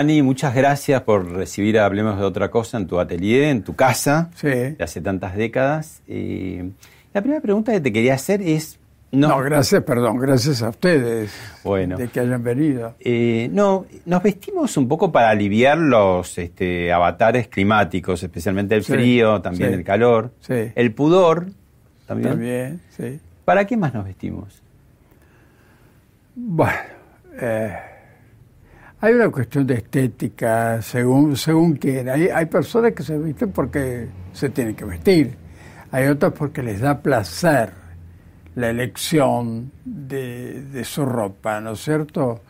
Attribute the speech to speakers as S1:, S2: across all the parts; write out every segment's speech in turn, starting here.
S1: Bogani, muchas gracias por recibir a Hablemos de otra cosa en tu atelier, en tu casa,
S2: Sí.
S1: de hace tantas décadas. Eh, la primera pregunta que te quería hacer es... No,
S2: No, gracias, perdón, gracias a ustedes
S1: Bueno.
S2: de que hayan venido.
S1: eh, no, nos vestimos un poco para aliviar los este, avatares climáticos, especialmente el
S2: Sí,
S1: frío, también
S2: sí,
S1: el calor,
S2: sí.
S1: el pudor, también.
S2: También, sí.
S1: ¿Para qué más nos vestimos?
S2: Bueno, eh, hay una cuestión de estética, según, según quién. Hay, hay personas que se visten porque se tienen que vestir. Hay otras porque les da placer la elección de, de su ropa, ¿no es cierto?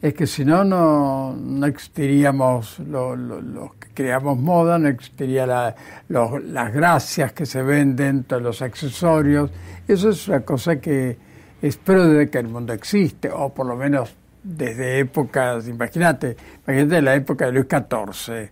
S2: Es que si no, no, no existiríamos lo- lo- los que creamos moda, no existiría la- los- las gracias que se ven dentro de los accesorios. Eso es una cosa que espero desde que el mundo existe, o por lo menos desde épocas, imagínate, imagínate la época de Luis XIV,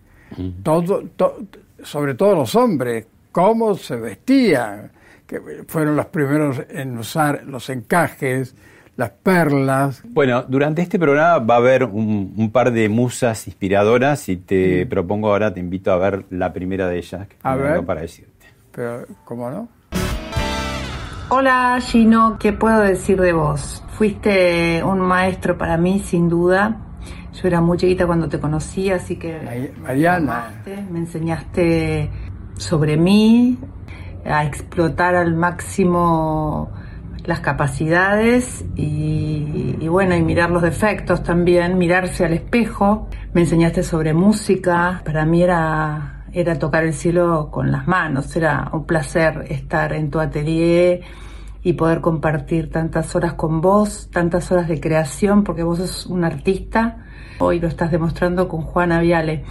S2: todo, to- sobre todo los hombres, cómo se vestían, que fueron los primeros en usar los encajes, las perlas.
S1: Bueno, durante este programa va a haber un, un par de musas inspiradoras y te propongo ahora, te invito a ver la primera de ellas, que
S2: A
S1: tengo
S2: ver.
S1: para decirte.
S2: Pero, ¿cómo no?
S3: Hola Gino, ¿qué puedo decir de vos? Fuiste un maestro para mí, sin duda. Yo era muy chiquita cuando te conocí, así que
S2: Mariana.
S3: amaste, me enseñaste sobre mí, a explotar al máximo las capacidades y, y bueno, y mirar los defectos también, mirarse al espejo. Me enseñaste sobre música, para mí era, era tocar el cielo con las manos, era un placer estar en tu atelier y poder compartir tantas horas con vos, tantas horas de creación, porque vos sos un artista, hoy lo estás demostrando con Juana Viale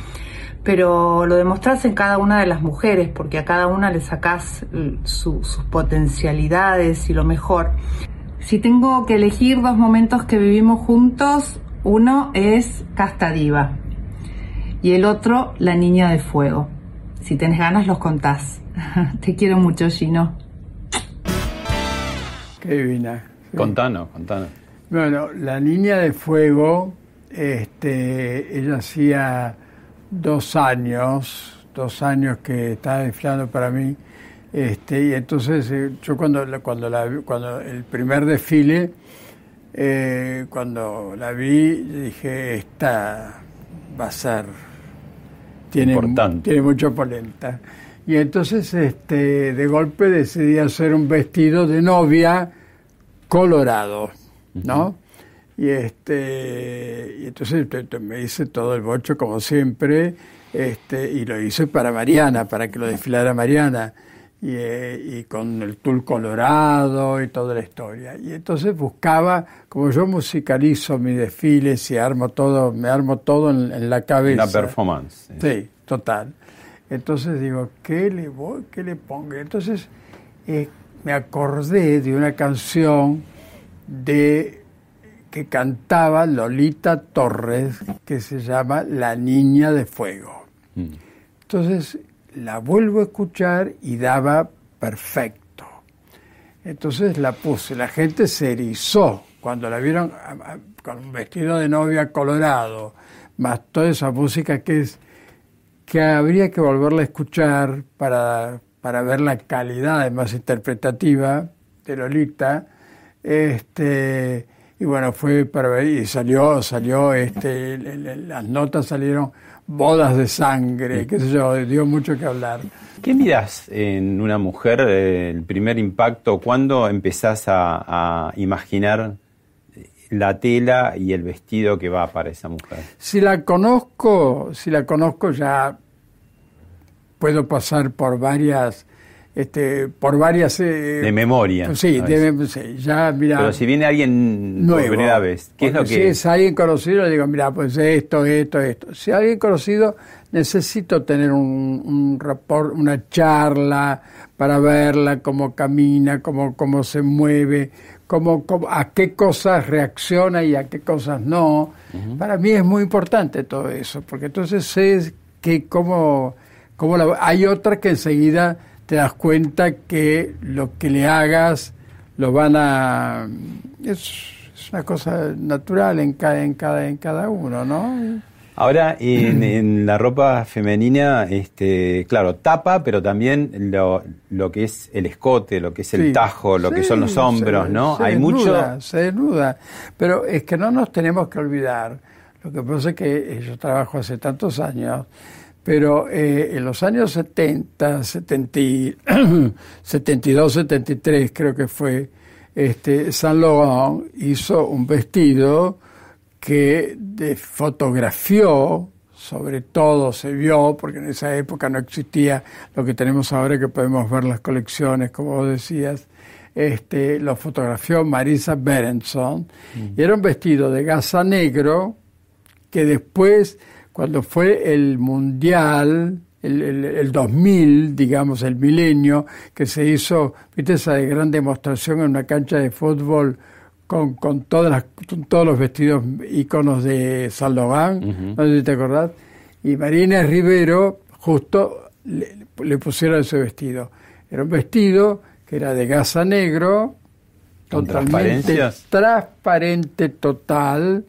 S3: pero lo demostrás en cada una de las mujeres, porque a cada una le sacás l- su- sus potencialidades y lo mejor. Si tengo que elegir dos momentos que vivimos juntos, uno es Casta Diva y el otro La Niña de Fuego. Si tenés ganas, los contás. Te quiero mucho, Gino.
S2: Qué divina. Sí.
S1: Contanos, contanos.
S2: Bueno, la niña de fuego, este, ella hacía dos años, dos años que estaba desfilando para mí, este, y entonces eh, yo cuando, la- cuando, la, vi- cuando el primer desfile, eh, cuando la vi, dije, esta va a ser, tiene,
S1: Importante.
S2: tiene mucha polenta. Y entonces, este, de golpe decidí hacer un vestido de novia colorado, ¿no? Y este, y entonces me hice todo el bocho como siempre, este, y lo hice para Mariana, para que lo desfilara Mariana, y, eh, y con el tul colorado y toda la historia. Y entonces buscaba, como yo musicalizo mis desfiles y armo todo, me armo todo en, en la cabeza.
S1: Una performance.
S2: Sí, total. Entonces digo, ¿qué le voy, qué le pongo? Entonces eh, me acordé de una canción de que cantaba Lolita Torres, que se llama La Niña de Fuego.
S1: Mm.
S2: Entonces la vuelvo a escuchar y daba perfecto. Entonces la puse, la gente se erizó cuando la vieron con un vestido de novia colorado, más toda esa música que es que habría que volverla a escuchar para, para ver la calidad además interpretativa de Lolita. Este, y bueno, fue para ver, y salió, salió, este, las notas salieron bodas de sangre, qué sé yo, dio mucho que hablar.
S1: ¿Qué miras en una mujer, el primer impacto? ¿Cuándo empezás a, a imaginar la tela y el vestido que va para esa mujer?
S2: Si la conozco, si la conozco ya puedo pasar por varias, este, por varias... eh,
S1: De memoria.
S2: Sí, de sí, ya, mira...
S1: Pero si viene alguien
S2: nuevo.
S1: por primera vez, ¿qué es lo que
S2: Si es alguien conocido, le digo, mira, pues esto, esto, esto. Si alguien conocido, necesito tener un, un rapport, una charla para verla, cómo camina, cómo, cómo se mueve, cómo, cómo- a qué cosas reacciona y a qué cosas no. Para mí es muy importante todo eso, porque entonces sé que cómo, cómo la- hay otras que enseguida te das cuenta que lo que le hagas lo van a es, es una cosa natural en cada en cada en cada uno no
S1: Ahora, en, en la ropa femenina, este, claro, tapa, pero también lo, lo que es el escote, lo que es el
S2: Sí.
S1: tajo, lo que son los hombros,
S2: se-
S1: ¿no?
S2: se
S1: Hay
S2: desnuda,
S1: mucho...
S2: se desnuda pero es que no nos tenemos que olvidar lo que pasa es que yo trabajo hace tantos años pero eh, en los años 70, 70 y- 72, 73 creo que fue, este, Saint Laurent hizo un vestido que de- fotografió, sobre todo se vio, porque en esa época no existía lo que tenemos ahora que podemos ver las colecciones, como vos decías, este, lo fotografió Marisa Berenson, y era un vestido de gasa negro, que después, cuando fue el mundial, el, el- el 2000, digamos, el milenio, que se hizo, viste, esa gran demostración en una cancha de fútbol con, con, todas las, con todos los vestidos iconos de Laurent, no sé si te acordás, y Marina Rivero justo le, le pusieron ese vestido. Era un vestido que era de gasa negro,
S1: ¿Con
S2: totalmente transparente total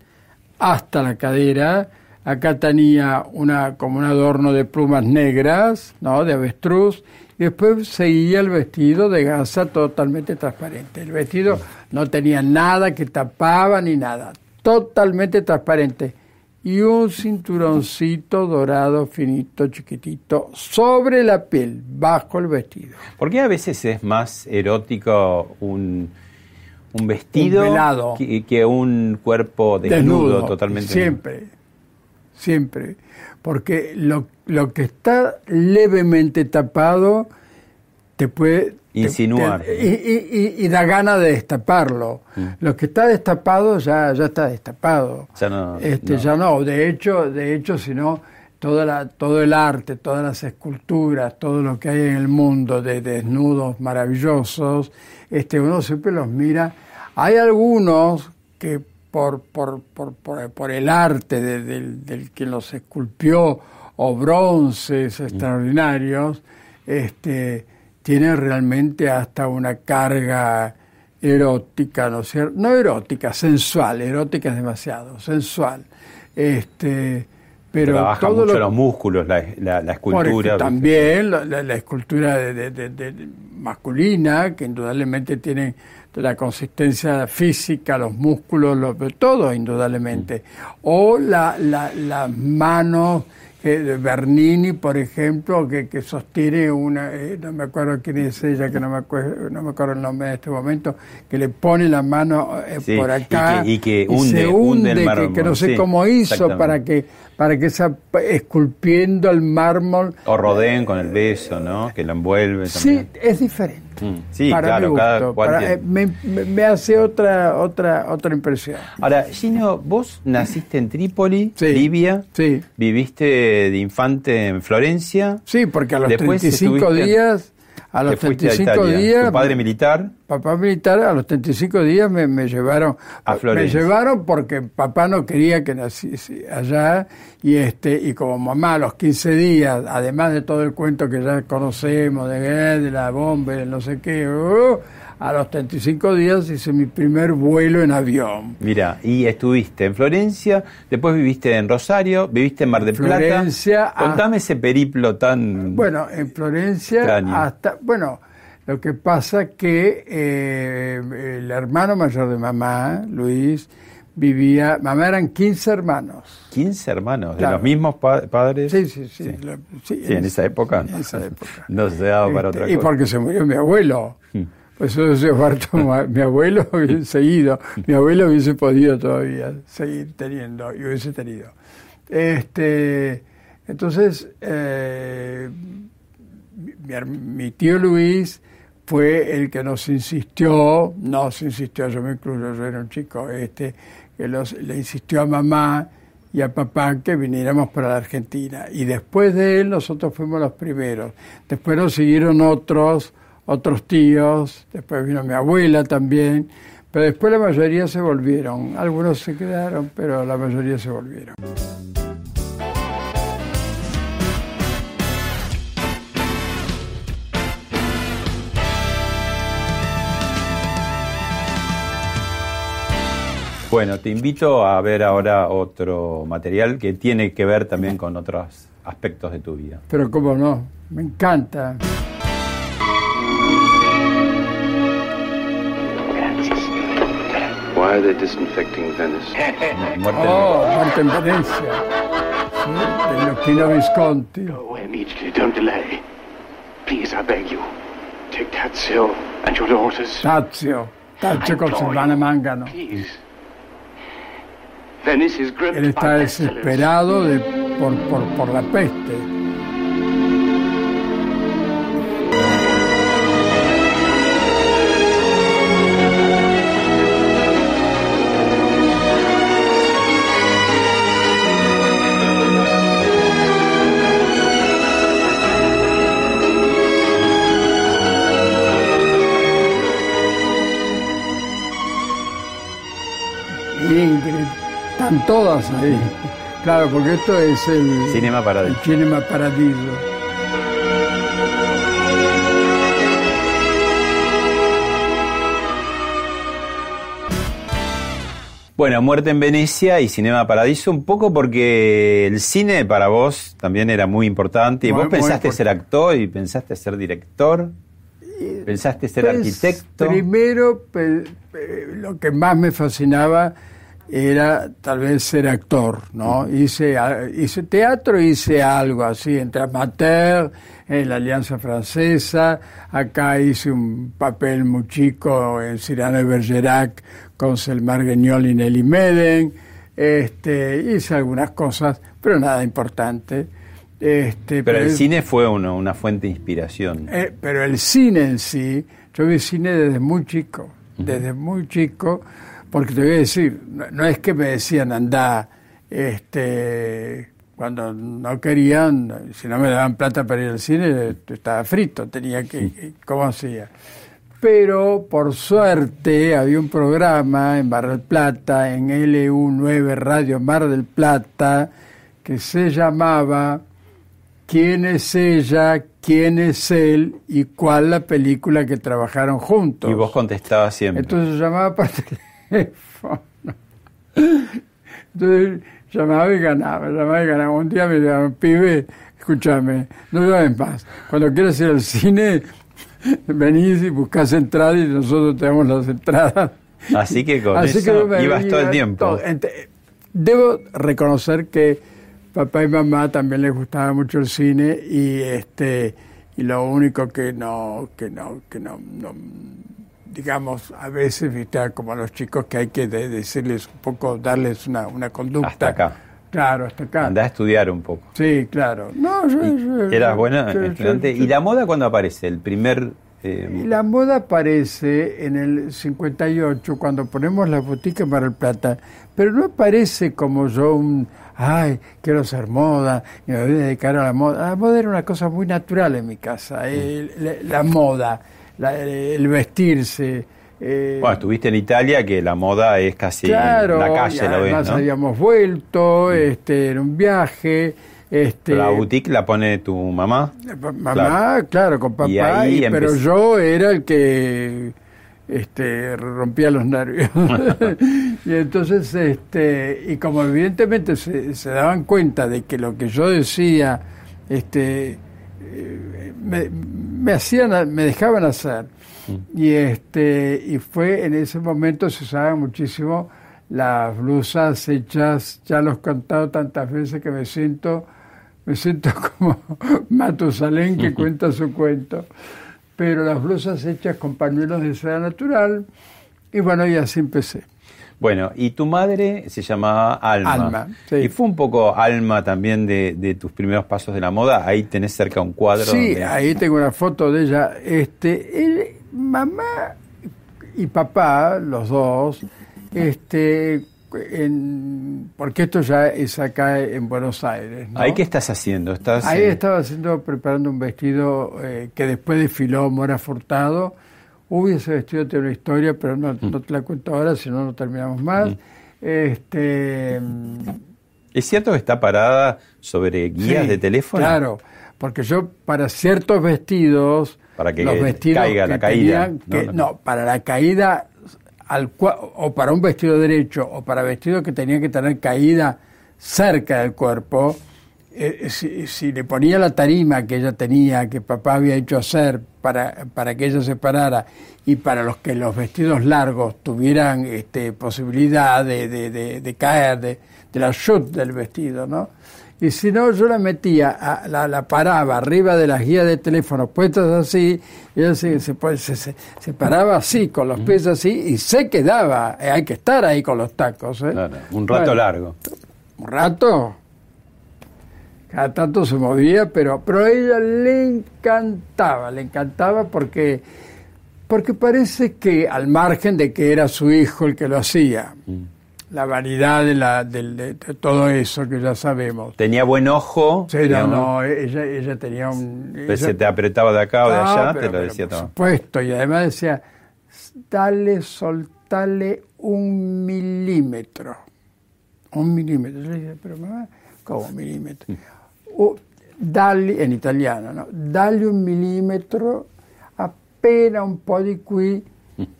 S2: hasta la cadera. Acá tenía una como un adorno de plumas negras, ¿no? De avestruz. Y después seguía el vestido de gasa totalmente transparente. El vestido no tenía nada que tapaba ni nada. Totalmente transparente. Y un cinturoncito dorado, finito, chiquitito, sobre la piel, bajo el vestido.
S1: ¿Por qué a veces es más erótico un, un vestido
S2: Un
S1: que, que un cuerpo desnudo, totalmente?
S2: Siempre, siempre. Porque lo, lo que está levemente tapado te puede...
S1: Insinuar.
S2: te- y, y- y- y da gana de destaparlo.
S1: Mm.
S2: Lo que está destapado ya, ya está destapado.
S1: Ya no-
S2: este,
S1: no.
S2: Ya no. De hecho, de hecho, si no, toda la, todo el arte, todas las esculturas, todo lo que hay en el mundo de desnudos maravillosos, este, uno siempre los mira. Hay algunos que por, por, por, por, por el arte de- del, del que los esculpió o bronces extraordinarios, este, tienen realmente hasta una carga erótica, ¿no es cierto? No erótica, sensual, erótica es demasiado, sensual. Este, pero
S1: Trabaja
S2: todo
S1: mucho
S2: lo-
S1: los músculos, la, la- la
S2: por
S1: escultura.
S2: ejemplo, también la, la- la escultura de- de- de- masculina, que indudablemente tiene la consistencia física, los músculos, lo- todo indudablemente. O la, la- las manos de Bernini, por ejemplo, que, que sostiene una, eh, no me acuerdo quién es ella, que no me acuerdo, no me acuerdo el nombre en este momento, que le pone la mano eh,
S1: Sí,
S2: por
S1: y
S2: acá
S1: que- y que
S2: se
S1: hunde- hunde
S2: hunde,
S1: el
S2: que- no sé
S1: sí,
S2: cómo hizo para que para que esa esculpiendo el mármol
S1: O rodeen con el beso, ¿no? Que la envuelve
S2: sí
S1: también.
S2: es diferente
S1: Mm, sí,
S2: para
S1: claro,
S2: mi
S1: cada
S2: gusto,
S1: cual
S2: para- eh, me, me- hace otra otra otra impresión
S1: Ahora, Gino, vos naciste en Trípoli,
S2: Sí.
S1: Libia,
S2: sí
S1: viviste de infante en Florencia.
S2: sí porque a los
S1: Después
S2: 35
S1: estuviste-
S2: días A los
S1: Te fuiste a
S2: 35
S1: Italia.
S2: días.
S1: Tu padre militar.
S2: Papá militar, a los 35 días me, me llevaron.
S1: A Florencia.
S2: Me llevaron porque papá no quería que naciese allá. Y este y como mamá a los 15 días, además de todo el cuento que ya conocemos, de, de la bomba, de no sé qué, uh, a los 35 días hice mi primer vuelo en avión.
S1: Mira, y estuviste en Florencia, después viviste en Rosario, viviste en Mar del
S2: Florencia,
S1: Plata. Contame ese periplo tan...
S2: Bueno, en Florencia
S1: Extraño.
S2: hasta, bueno, lo que pasa que eh, el hermano mayor de mamá, Luis, vivía, mamá eran 15 hermanos.
S1: 15 hermanos, de los mismos pa- padres.
S2: Sí, sí, sí.
S1: Sí.
S2: la- sí,
S1: Sí, en esa época.
S2: En esa época.
S1: No se daba para
S2: Este,
S1: otra
S2: y
S1: cosa.
S2: porque se murió mi abuelo. Pues eso se parto mi abuelo hubiese seguido. Mi abuelo hubiese podido todavía seguir teniendo y hubiese tenido. Este, entonces, eh, mi tío Luis fue el que nos insistió, nos insistió, yo me incluyo, yo era un chico, este, que los- le insistió a mamá y a papá que viniéramos para la Argentina. Y después de él nosotros fuimos los primeros. Después nos siguieron otros, otros tíos, después vino mi abuela también, pero después la mayoría se volvieron. Algunos se quedaron, pero la mayoría se volvieron.
S1: Bueno, te invito a ver ahora otro material que tiene que ver también con otros aspectos de tu vida.
S2: Pero cómo no, me encanta.
S4: Why are they disinfecting Venice?
S1: Muerte en-
S2: Oh, Muerte en Venecia, sí, de Luchino Visconti.
S5: Go away immediately. Don't delay. Please, I beg you. Take Tazio and your daughters.
S2: Tazio, Tazio con Silvana Mangano.
S5: Please. Venice is gripped
S2: Él está desesperado de, por, por, por la peste. Están todas ahí. Claro, porque esto es el
S1: Cinema Paradiso.
S2: el Cinema Paradiso.
S1: Bueno, Muerte en Venecia y Cinema Paradiso, un poco porque el cine para vos también era muy importante. Y
S2: Muy-
S1: vos pensaste ser actor y pensaste ser director. Pensaste ser
S2: Pues,
S1: arquitecto.
S2: Primero, lo que más me fascinaba era tal vez ser actor, ¿no? Hice, hice teatro, hice algo así, entre amateur, en la Alianza Francesa, acá hice un papel muy chico en Cyrano de Bergerac con Selmar Guignol y Nelly Meden, este, hice algunas cosas, pero nada importante. Este,
S1: Pero el cine fue uno, una fuente de inspiración.
S2: eh, pero el cine en sí, yo vi cine desde muy chico, desde muy chico, porque te voy a decir, no, no es que me decían anda, este, cuando no querían, si no me daban plata para ir al cine, estaba frito, tenía que, ¿cómo hacía? Pero por suerte había un programa en Mar del Plata, en LU9 Radio Mar del Plata, que se llamaba quién es ella, quién es él y cuál la película que trabajaron juntos.
S1: Y vos contestabas siempre.
S2: Entonces llamaba por teléfono. Entonces llamaba y ganaba, llamaba y ganaba. Un día me llamaron, pibe, escúchame, no llames más. Cuando quieras ir al cine, venís y buscas entradas y nosotros te damos las entradas.
S1: Así que con
S2: Así
S1: eso
S2: me
S1: ibas todo el tiempo.
S2: todo. Debo reconocer que papá y mamá también les gustaba mucho el cine y este y lo único que no que no que no, no- digamos a veces viste como a los chicos que hay que de- decirles un poco darles una, una conducta
S1: Hasta acá.
S2: claro hasta acá
S1: Andá a estudiar un poco.
S2: sí claro no yo, yo-
S1: Eras buena
S2: yo-
S1: estudiante. ¿Y la moda cuándo aparece? ¿El primer Eh,
S2: la moda aparece en el 58 cuando ponemos la botica en Mar del Plata, pero no aparece como yo un, ay, quiero hacer moda, y me voy a dedicar a la moda. La moda era una cosa muy natural en mi casa, la, la moda, la- el vestirse. eh,
S1: bueno, estuviste en Italia, que la moda es casi
S2: claro,
S1: la
S2: y
S1: calle, lo ves, ¿no?
S2: habíamos vuelto, este, en un viaje. Este,
S1: la boutique la pone tu mamá.
S2: Mamá, claro, con papá,
S1: Y ahí
S2: y- pero yo era el que este, rompía los nervios. y entonces, este, y como evidentemente se, se daban cuenta de que lo que yo decía, este, eh, me, me hacían, me dejaban hacer. Y este, y fue en ese momento se usaban muchísimo las blusas hechas, ya los he contado tantas veces que me siento, me siento como Matusalén que cuenta su cuento. Pero las blusas hechas con pañuelos de seda natural, y bueno, y así empecé.
S1: Bueno, y tu madre se llamaba Alma.
S2: Alma, sí.
S1: Y fue un poco Alma también de, de tus primeros pasos de la moda. Ahí tenés cerca un cuadro.
S2: Sí,
S1: donde-
S2: ahí tengo una foto de ella. Este, él- mamá y papá, los dos, este, en- porque esto ya es acá en Buenos Aires. ¿no?
S1: ¿Ahí qué estás haciendo? ¿Estás
S2: Ahí estaba haciendo, preparando un vestido eh, que después desfiló Mora Furtado. Uy, ese vestido tiene una historia, pero no,
S1: Mm.
S2: no te la cuento ahora, si no, no terminamos más. Este,
S1: ¿Es cierto que está parada sobre guías
S2: Sí,
S1: de teléfono?
S2: Claro, porque yo para ciertos vestidos,
S1: Para que
S2: los vestidos
S1: caiga
S2: que
S1: la caída,
S2: que-
S1: No.
S2: no, para la caída al o para un vestido derecho o para vestidos que tenían que tener caída cerca del cuerpo, eh, si, si le ponía la tarima que ella tenía, que papá había hecho hacer para, para que ella se parara, y para los que los vestidos largos tuvieran este, posibilidad de, de- de- de caer, de, la chute del vestido, ¿no? Y si no, yo la metía, a- la, la paraba arriba de las guías de teléfono puestas así, y ella se, se, pues, se- se- se paraba así, con los pies así, y se quedaba. Eh, hay que estar ahí con los tacos. ¿eh?
S1: Claro, un rato
S2: Bueno,
S1: largo.
S2: un rato. Cada tanto se movía, pero, pero a ella le encantaba, le encantaba porque, porque parece que al margen de que era su hijo el que lo hacía, la vanidad de, la, del- de, de todo eso que ya sabemos.
S1: Tenía buen ojo.
S2: Sí, no, no, ella, ella tenía un...
S1: pero
S2: ella-
S1: Se te apretaba de acá o de
S2: Ah,
S1: allá,
S2: pero-
S1: te lo decía
S2: por
S1: todo.
S2: supuesto, y además decía, dale, soltale un milímetro. Un milímetro. Yo le dije, pero mamá, ¿cómo un milímetro? O, dale, en italiano, ¿no? Dale un milímetro, appena un po' di qui,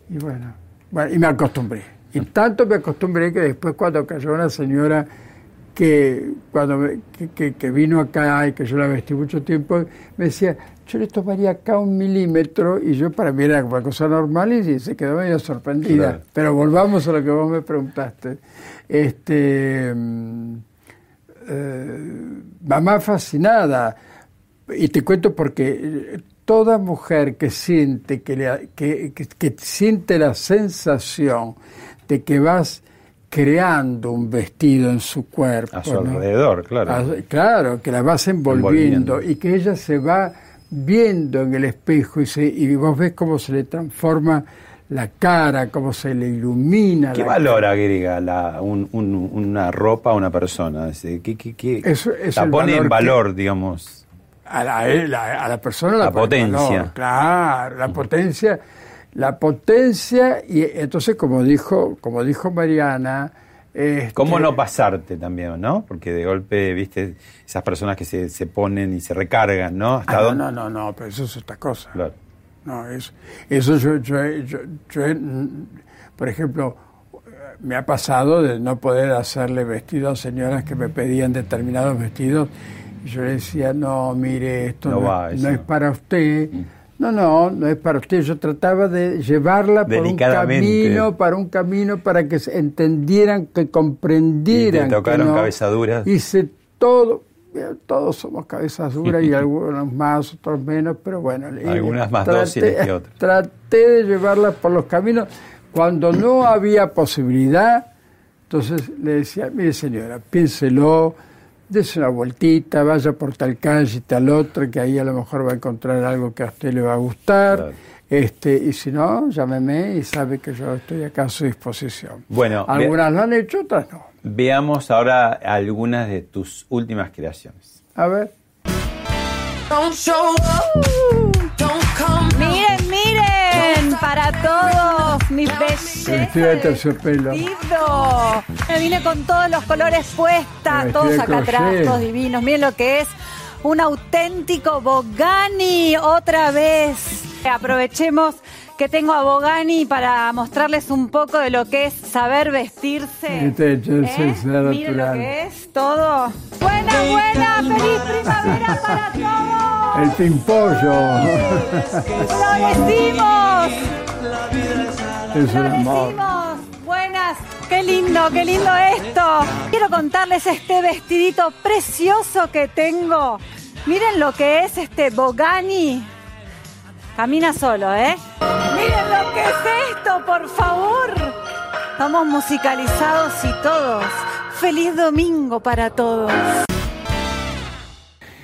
S2: y bueno, bueno, y me acostumbré. Y tanto me acostumbré que después cuando cayó una señora que cuando me- que, que- que vino acá y que yo la vestí mucho tiempo, me decía, yo le tomaría acá un milímetro y yo para mí era una cosa normal y se quedó medio sorprendida.
S1: Claro.
S2: Pero volvamos a lo que vos me preguntaste. Este, mm, eh, mamá fascinada, y te cuento porque eh, toda mujer que siente que, le- que, que- que siente la sensación de que vas creando un vestido en su cuerpo.
S1: A su
S2: ¿no?
S1: alrededor, claro.
S2: Claro, que la vas envolviendo,
S1: Envolviendo.
S2: y que ella se va viendo en el espejo y, se, y vos ves cómo se le transforma la cara, cómo se le ilumina.
S1: ¿Qué
S2: la
S1: valor agrega la, un- un- una ropa a una persona? ¿Qué, qué- qué-
S2: Eso es
S1: la
S2: el
S1: pone en
S2: valor
S1: valor, digamos?
S2: a la, a la- a la persona la,
S1: La potencia.
S2: valor, claro, la potencia, la potencia y entonces como dijo, como dijo Mariana, este,
S1: ¿Cómo no pasarte también, no? Porque de golpe, viste, esas personas que se, se ponen y se recargan, ¿no? ¿Hasta
S2: Ah, no,
S1: dónde?
S2: no, no, no, pero eso es otra cosa.
S1: Claro.
S2: No, eso, eso yo, yo, yo- yo, mm, por ejemplo, me ha pasado de no poder hacerle vestido a señoras que me pedían determinados vestidos y yo le decía, no, mire, esto
S1: No
S2: no,
S1: va,
S2: es- no es para usted. No, no, no es para usted. Yo trataba de llevarla por un camino, para un camino para que entendieran, que comprendieran.
S1: Y te
S2: que
S1: tocaron
S2: no.
S1: cabezas duras.
S2: Hice todo. Mira, Todos somos cabezas duras y algunos más, otros menos, pero bueno.
S1: Algunas más
S2: traté-
S1: dóciles que otras.
S2: Traté de llevarlas por los caminos. Cuando no había posibilidad, entonces le decía, mire señora, piénselo, Dese una vueltita, vaya por tal calle y tal otra, que ahí a lo mejor va a encontrar algo que a usted le va a gustar.
S1: Claro.
S2: Este, y si no, llámeme y sabe que yo estoy acá a su disposición.
S1: Bueno,
S2: Algunas lo han hecho, otras no.
S1: Veamos ahora algunas de tus últimas creaciones.
S2: A ver.
S6: Miren, miren, para todos mis
S2: de terciopelo.
S6: Me vine con todos los colores puestas, todos acá atrás, todos divinos. Miren lo que es un auténtico Bogani otra vez. Aprovechemos que tengo a Bogani para mostrarles un poco de lo que es saber vestirse.
S2: Este
S6: ¿Eh? Miren lo que es todo. Buena, buena, feliz primavera para todos.
S2: El pimpollo.
S6: ¡Lo decimos!
S2: es un
S6: ¡Lo
S2: amor.
S6: decimos! Buenas, qué lindo, qué lindo esto. Quiero contarles este vestidito precioso que tengo. Miren lo que es este Bogani. Camina solo, ¿eh? Miren lo que es esto, por favor. Estamos musicalizados y todos. Feliz domingo para todos.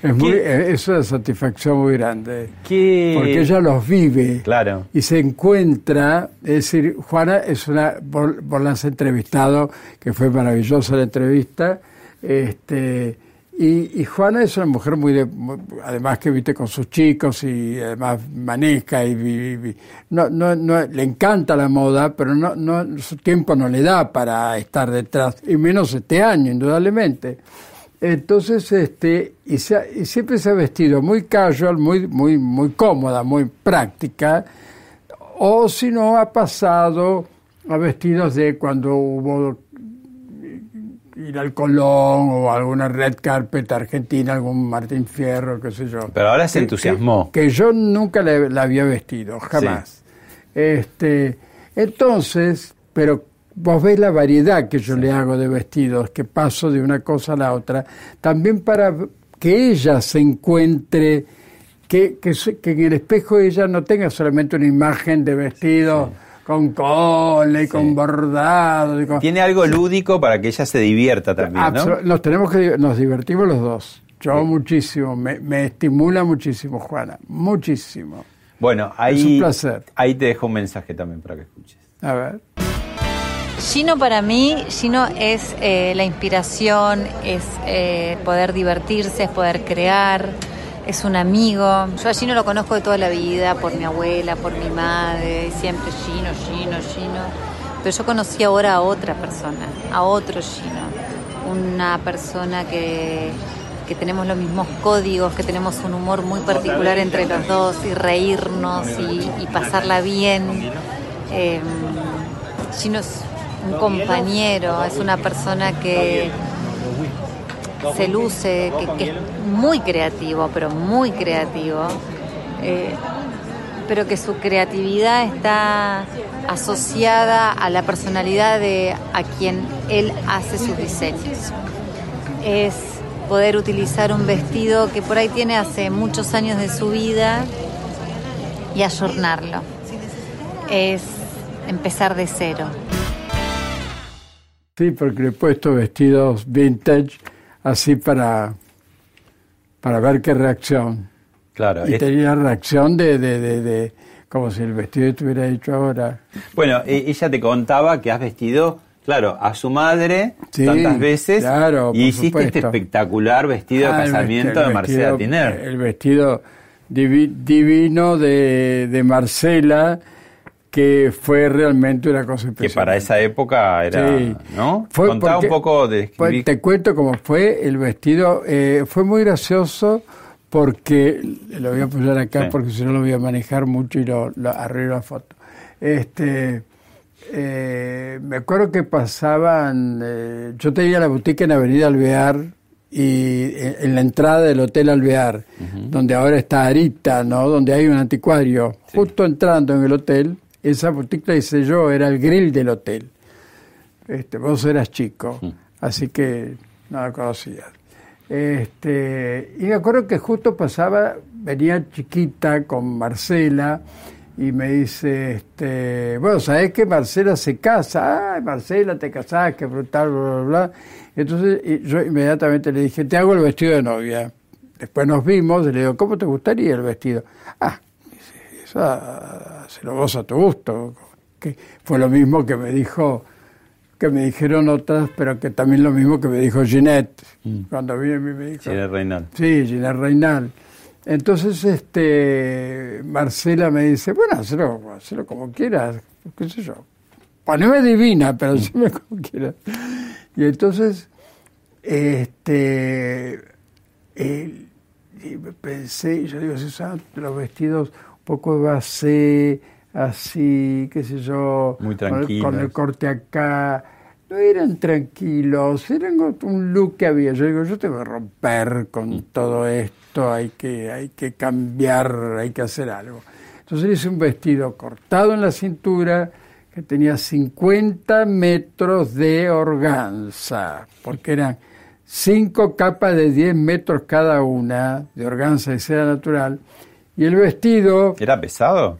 S2: Es, muy,
S1: ¿Qué?
S2: es una satisfacción muy grande.
S1: ¿Qué?
S2: Porque ella los vive.
S1: Claro.
S2: Y se encuentra, es decir, Juana es una, vos, vos la has entrevistado, que fue maravillosa la entrevista, este, y, y Juana es una mujer muy, de, además que viste con sus chicos y además maneja y, no, no, no, le encanta la moda, pero no, no, su tiempo no le da para estar detrás, y menos este año, indudablemente. Entonces, este, y, se siempre se ha vestido muy casual, muy, muy, muy cómoda, muy práctica, o si no, ha pasado a vestidos de cuando hubo ir al Colón o alguna red carpet argentina, algún Martín Fierro, qué sé yo.
S1: Pero ahora se entusiasmó.
S2: Que, que yo nunca la, la había vestido, jamás. Este, entonces, pero vos ves la variedad que yo le hago de vestidos, que paso de una cosa a la otra, también para que ella se encuentre, que, que, que en el espejo ella no tenga solamente una imagen de vestido con cola y con bordado. y con-
S1: Tiene algo lúdico para que ella se divierta también, ¿no?
S2: Nos tenemos que nos divertimos los dos. Yo muchísimo, me, me estimula muchísimo, Juana, muchísimo.
S1: Bueno, ahí,
S2: Es un placer.
S1: ahí te dejo un mensaje también para que escuches.
S2: A ver.
S7: Gino para mí, Gino es eh, la inspiración, es eh, poder divertirse, es poder crear, es un amigo. Yo a Gino lo conozco de toda la vida, por mi abuela, por mi madre, y siempre Gino, Gino, Gino. Pero yo conocí ahora a otra persona, a otro Gino, una persona que, que tenemos los mismos códigos, que tenemos un humor muy particular entre los dos y reírnos y, y pasarla bien. Eh, Gino es un compañero, es una persona que se luce, que, que es muy creativo, pero muy creativo, eh, pero que su creatividad está asociada a la personalidad de a quien él hace sus diseños. Es poder utilizar un vestido que por ahí tiene hace muchos años de su vida y ayornarlo. Es empezar de cero.
S2: Sí, porque le he puesto vestidos vintage así para, para ver qué reacción.
S1: Claro.
S2: Y
S1: es-
S2: tenía reacción de, de, de, de- como si el vestido estuviera hecho ahora.
S1: Bueno, e- ella te contaba que has vestido, claro, a su madre
S2: Sí,
S1: tantas veces
S2: claro,
S1: y hiciste este espectacular vestido
S2: Ah,
S1: de
S2: el
S1: casamiento
S2: vestido-
S1: de
S2: el
S1: Marcela
S2: vestido-
S1: Tiner.
S2: El vestido divi- divino de, de Marcela, que fue realmente una cosa
S1: que
S2: impresionante.
S1: para esa época era,
S2: Sí.
S1: ¿no?
S2: Fue
S1: Contá un poco de escribir.
S2: te cuento cómo fue el vestido. eh, fue muy gracioso porque lo voy a poner acá
S1: Sí.
S2: porque si no lo voy a manejar mucho y lo, lo arreglo la foto. Este, eh, me acuerdo que pasaban. eh, yo tenía la boutique en Avenida Alvear y en, en la entrada del Hotel Alvear, donde ahora está Arita, ¿no? Donde hay un anticuario. Justo entrando en el hotel, esa boutique la hice yo, era el grill del hotel. Este, vos eras chico, así que no la conocías. Este, y me acuerdo que justo pasaba, venía chiquita con Marcela, y me dice, este, bueno, ¿sabés que Marcela se casa? Ay, Marcela, te casás, qué brutal, bla, bla, bla. Entonces y yo inmediatamente le dije, te hago el vestido de novia. Después nos vimos y le digo, ¿cómo te gustaría el vestido? Ah, dice, eso ah, se lo vos a tu gusto. Que fue lo mismo que me dijo, que me dijeron otras, pero que también lo mismo que me dijo Ginette. Cuando vine a mí me dijo.
S1: Ginette Reinal.
S2: Sí, Ginette Reinal. Entonces, este, Marcela me dice, bueno, hazlo, hazlo como quieras, qué sé yo. Poneme divina, pero hazme como quieras. Y entonces, este, eh, y pensé, yo digo, si usaban los vestidos poco base, así, qué sé yo,
S1: Muy
S2: con el- corte acá, no eran tranquilos, eran un look que había. Yo digo, yo tengo que romper con todo esto, hay que, hay que cambiar, hay que hacer algo. Entonces hice un vestido cortado en la cintura que tenía 50 metros de organza, porque eran cinco capas de 10 metros cada una de organza de seda natural, y el vestido...
S1: ¿Era pesado?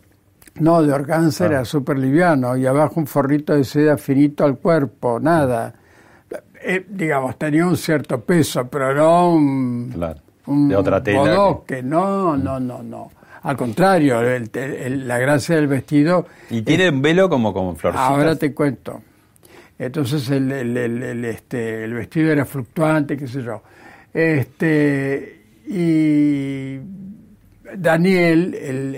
S2: No, de organza era súper liviano y abajo un forrito de seda finito al cuerpo, nada. Eh, digamos, tenía un cierto peso, pero no un,
S1: Claro.
S2: un
S1: De otra tela.
S2: bodoque, no, no, no, no. Al contrario, el- el- la gracia del vestido...
S1: Y tiene un velo como con florcitas.
S2: Ahora te cuento. Entonces el, el- el- el, este, el vestido era fluctuante, qué sé yo. Este, y Daniel, el,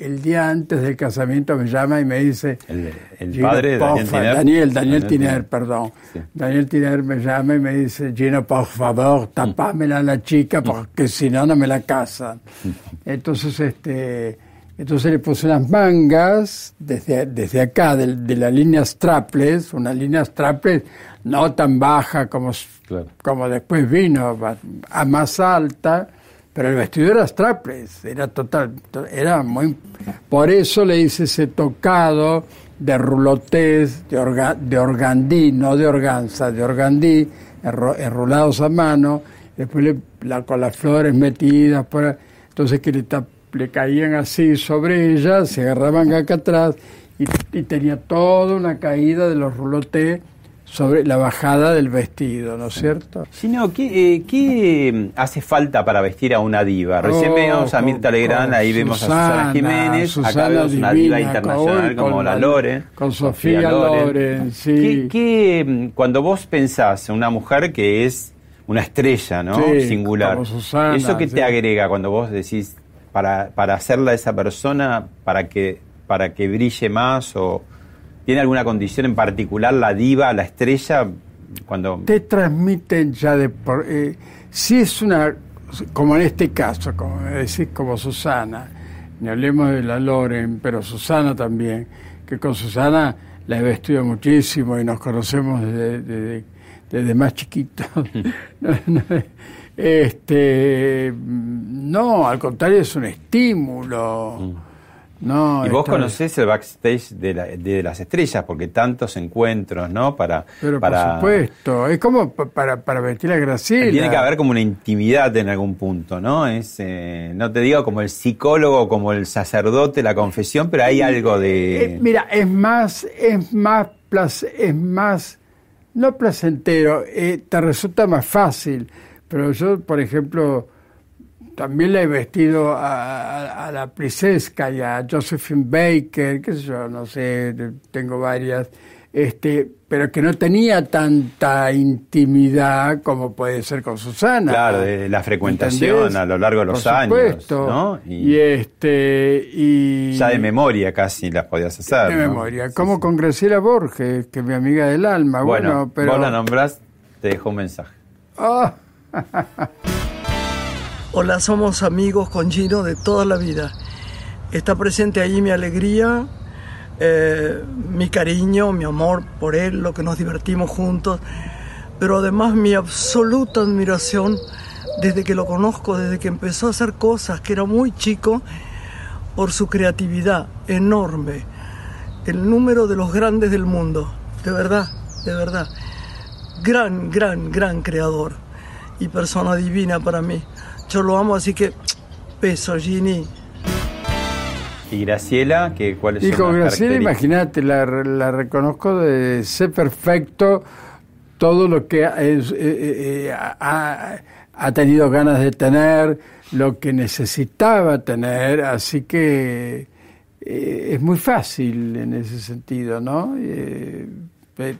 S2: el, día antes del casamiento, me llama y me dice...
S1: El, padre de Daniel Tiner.
S2: Daniel, Daniel Tiner,
S1: Tiner.
S2: perdón.
S1: Sí.
S2: Daniel Tiner me llama y me dice, Gino, por favor, tapámela a la chica porque si no, no me la casan. Entonces, este, entonces le puse unas mangas desde, desde acá, de, de la línea strapless, una línea strapless no tan baja como,
S1: Claro.
S2: como después vino, a más alta, pero el vestido era strapless, era total, to- era muy... Por eso le hice ese tocado de rulotés, de, orga- de organdí, no de organza, de organdí, enrolados a mano, después le- con las flores metidas, entonces que le caían así sobre ella, se agarraban acá atrás y, y tenía toda una caída de los rulotés sobre la bajada del vestido, ¿no es cierto?
S1: Gino, ¿qué, eh, qué hace falta para vestir a una diva? Recién
S2: Oh,
S1: vemos a Mirta Legrand, ahí vemos a Susana Jiménez, acá
S2: Susana
S1: vemos una diva internacional como la Loren.
S2: con Sofía Loren, sí.
S1: ¿Qué, qué, cuando vos pensás en una mujer que es una estrella, ¿no?
S2: Sí,
S1: Singular.
S2: como Susana,
S1: ¿Eso qué
S2: sí.
S1: te agrega cuando vos decís para, para hacerla esa persona, para que, para que brille más o tiene alguna condición en particular la diva, la estrella? Cuando
S2: te transmiten ya de por eh, si es una como en este caso como decís como Susana ni hablemos de la Loren pero Susana también que con Susana la he vestido muchísimo y nos conocemos desde, desde- desde más chiquitos No, no, este no al contrario es un estímulo no
S1: y vos conocés el backstage de, la- de las estrellas, porque tantos encuentros, ¿no? Para,
S2: pero
S1: para,
S2: por supuesto es como pa- para para vestir a Graciela
S1: Tiene que haber como una intimidad en algún punto, ¿no? Es, eh, no te digo como el psicólogo, como el sacerdote, la confesión, pero hay algo de...
S2: Eh, mira, es más, es más, es más, no placentero, eh, te resulta más fácil. Pero yo, por ejemplo, también le he vestido a, a- a la Prisesca y a Josephine Baker, qué sé yo, no sé, tengo varias, este, pero que no tenía tanta intimidad como puede ser con Susana.
S1: Claro, de la frecuentación
S2: ¿Entendés?
S1: a lo largo de los
S2: Por
S1: años,
S2: supuesto.
S1: ¿no?
S2: Y,
S1: Y,
S2: este, y
S1: ya de memoria casi las podías hacer.
S2: de
S1: ¿no?
S2: memoria, como con Graciela Borges, que es mi amiga del alma. Bueno,
S1: Bueno,
S2: pero.
S1: vos la nombrás, te dejo un mensaje.
S2: Ah,
S8: Hola, somos amigos con Gino de toda la vida. Está presente ahí mi alegría, eh, mi cariño, mi amor por él, lo que nos divertimos juntos, pero además mi absoluta admiración desde que lo conozco, desde que empezó a hacer cosas, que era muy chico, por su creatividad enorme, el número de los grandes del mundo, de verdad, de verdad. Gran, gran, gran creador y persona divina para mí. Yo lo amo, así que beso, Ginny.
S1: ¿Y Graciela? ¿qué, ¿Cuáles
S2: Y
S1: son
S2: con
S1: las
S2: Graciela,
S1: características?
S2: imagínate, la, la reconozco de ser perfecto todo lo que es, eh, eh, eh, ha, ha tenido ganas de tener, lo que necesitaba tener, así que eh, es muy fácil en ese sentido, ¿no?